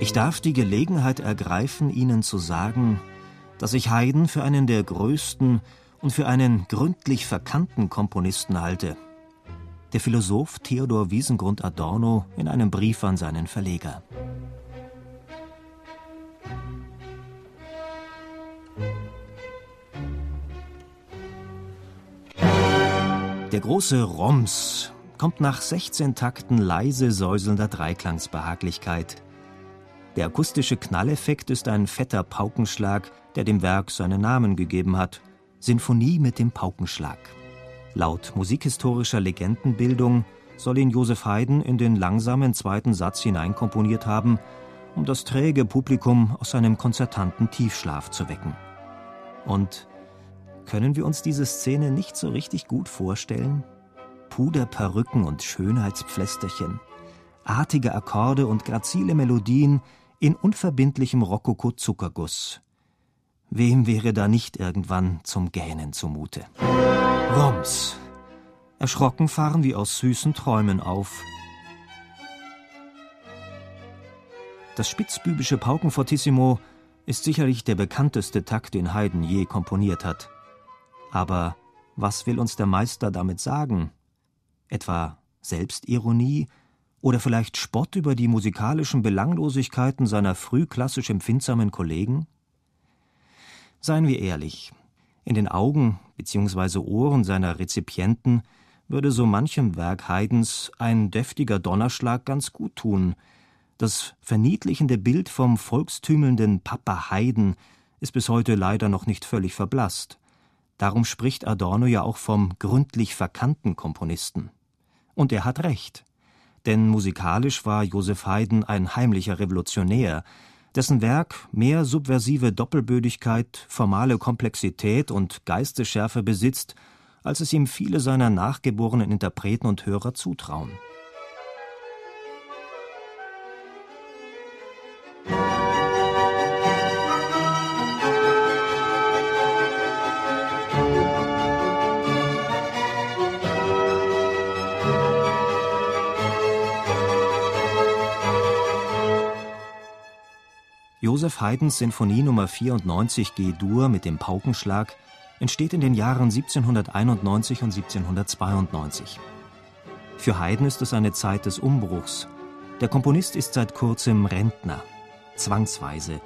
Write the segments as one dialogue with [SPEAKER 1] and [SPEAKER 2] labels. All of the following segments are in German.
[SPEAKER 1] Ich darf die Gelegenheit ergreifen, Ihnen zu sagen, dass ich Haydn für einen der größten und für einen gründlich verkannten Komponisten halte. Der Philosoph Theodor Wiesengrund Adorno in einem Brief an seinen Verleger. Der große Roms kommt nach 16 Takten leise säuselnder Dreiklangsbehaglichkeit der akustische Knalleffekt ist ein fetter Paukenschlag, der dem Werk seinen Namen gegeben hat. Sinfonie mit dem Paukenschlag. Laut musikhistorischer Legendenbildung soll ihn Joseph Haydn in den langsamen zweiten Satz hineinkomponiert haben, um das träge Publikum aus seinem konzertanten Tiefschlaf zu wecken. Und können wir uns diese Szene nicht so richtig gut vorstellen? Puderperücken und Schönheitspflästerchen, artige Akkorde und grazile Melodien, in unverbindlichem Rokoko-Zuckerguss. Wem wäre da nicht irgendwann zum Gähnen zumute? Roms. Erschrocken fahren wir aus süßen Träumen auf. Das spitzbübische Paukenfortissimo ist sicherlich der bekannteste Takt, den Haydn je komponiert hat. Aber was will uns der Meister damit sagen? Etwa Selbstironie oder vielleicht Spott über die musikalischen Belanglosigkeiten seiner frühklassisch empfindsamen Kollegen? Seien wir ehrlich, in den Augen bzw. Ohren seiner Rezipienten würde so manchem Werk Haydns ein deftiger Donnerschlag ganz gut tun. Das verniedlichende Bild vom volkstümelnden Papa Haydn ist bis heute leider noch nicht völlig verblasst. Darum spricht Adorno ja auch vom gründlich verkannten Komponisten. Und er hat recht denn musikalisch war Joseph Haydn ein heimlicher Revolutionär, dessen Werk mehr subversive Doppelbödigkeit, formale Komplexität und Geistesschärfe besitzt, als es ihm viele seiner nachgeborenen Interpreten und Hörer zutrauen. Joseph Haydns Sinfonie Nummer 94 G-Dur mit dem Paukenschlag entsteht in den Jahren 1791 und 1792. Für Haydn ist es eine Zeit des Umbruchs. Der Komponist ist seit kurzem Rentner, zwangsweise,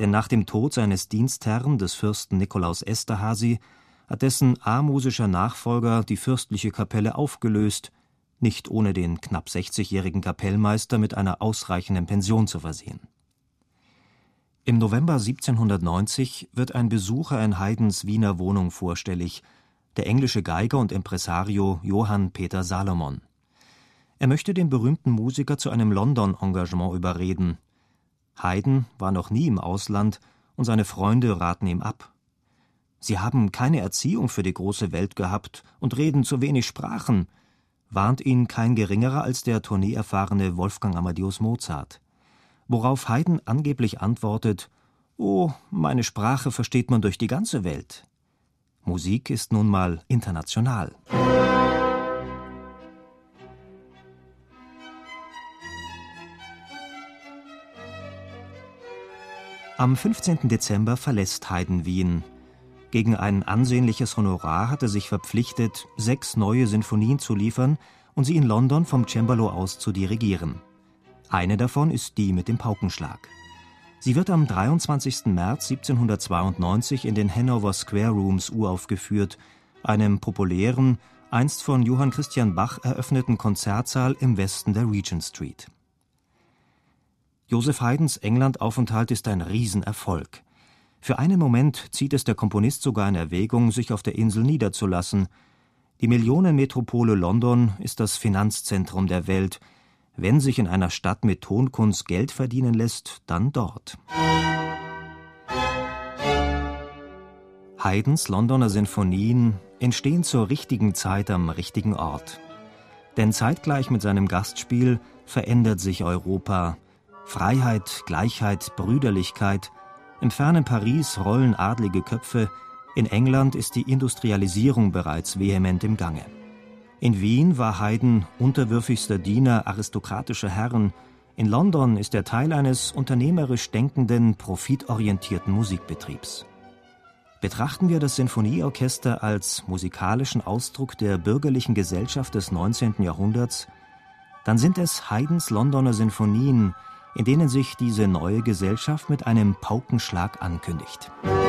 [SPEAKER 1] denn nach dem Tod seines Dienstherrn, des Fürsten Nikolaus Esterhazy, hat dessen amusischer Nachfolger die fürstliche Kapelle aufgelöst, nicht ohne den knapp 60-jährigen Kapellmeister mit einer ausreichenden Pension zu versehen. Im November 1790 wird ein Besucher in Haydns Wiener Wohnung vorstellig, der englische Geiger und Impresario Johann Peter Salomon. Er möchte den berühmten Musiker zu einem London-Engagement überreden. Haydn war noch nie im Ausland und seine Freunde raten ihm ab. Sie haben keine Erziehung für die große Welt gehabt und reden zu wenig Sprachen, warnt ihn kein geringerer als der tourneeerfahrene Wolfgang Amadeus Mozart worauf Haydn angeblich antwortet Oh, meine Sprache versteht man durch die ganze Welt. Musik ist nun mal international. Am 15. Dezember verlässt Haydn Wien. Gegen ein ansehnliches Honorar hat er sich verpflichtet, sechs neue Sinfonien zu liefern und sie in London vom Cembalo aus zu dirigieren. Eine davon ist die mit dem Paukenschlag. Sie wird am 23. März 1792 in den Hanover Square Rooms uraufgeführt, einem populären, einst von Johann Christian Bach eröffneten Konzertsaal im Westen der Regent Street. Joseph Haydns Englandaufenthalt ist ein Riesenerfolg. Für einen Moment zieht es der Komponist sogar in Erwägung, sich auf der Insel niederzulassen. Die Millionenmetropole London ist das Finanzzentrum der Welt, wenn sich in einer Stadt mit Tonkunst Geld verdienen lässt, dann dort. Haydns Londoner Sinfonien entstehen zur richtigen Zeit am richtigen Ort. Denn zeitgleich mit seinem Gastspiel verändert sich Europa. Freiheit, Gleichheit, Brüderlichkeit. Im fernen Paris rollen adlige Köpfe. In England ist die Industrialisierung bereits vehement im Gange. In Wien war Haydn unterwürfigster Diener aristokratischer Herren. In London ist er Teil eines unternehmerisch denkenden, profitorientierten Musikbetriebs. Betrachten wir das Sinfonieorchester als musikalischen Ausdruck der bürgerlichen Gesellschaft des 19. Jahrhunderts, dann sind es Haydns Londoner Sinfonien, in denen sich diese neue Gesellschaft mit einem Paukenschlag ankündigt. Musik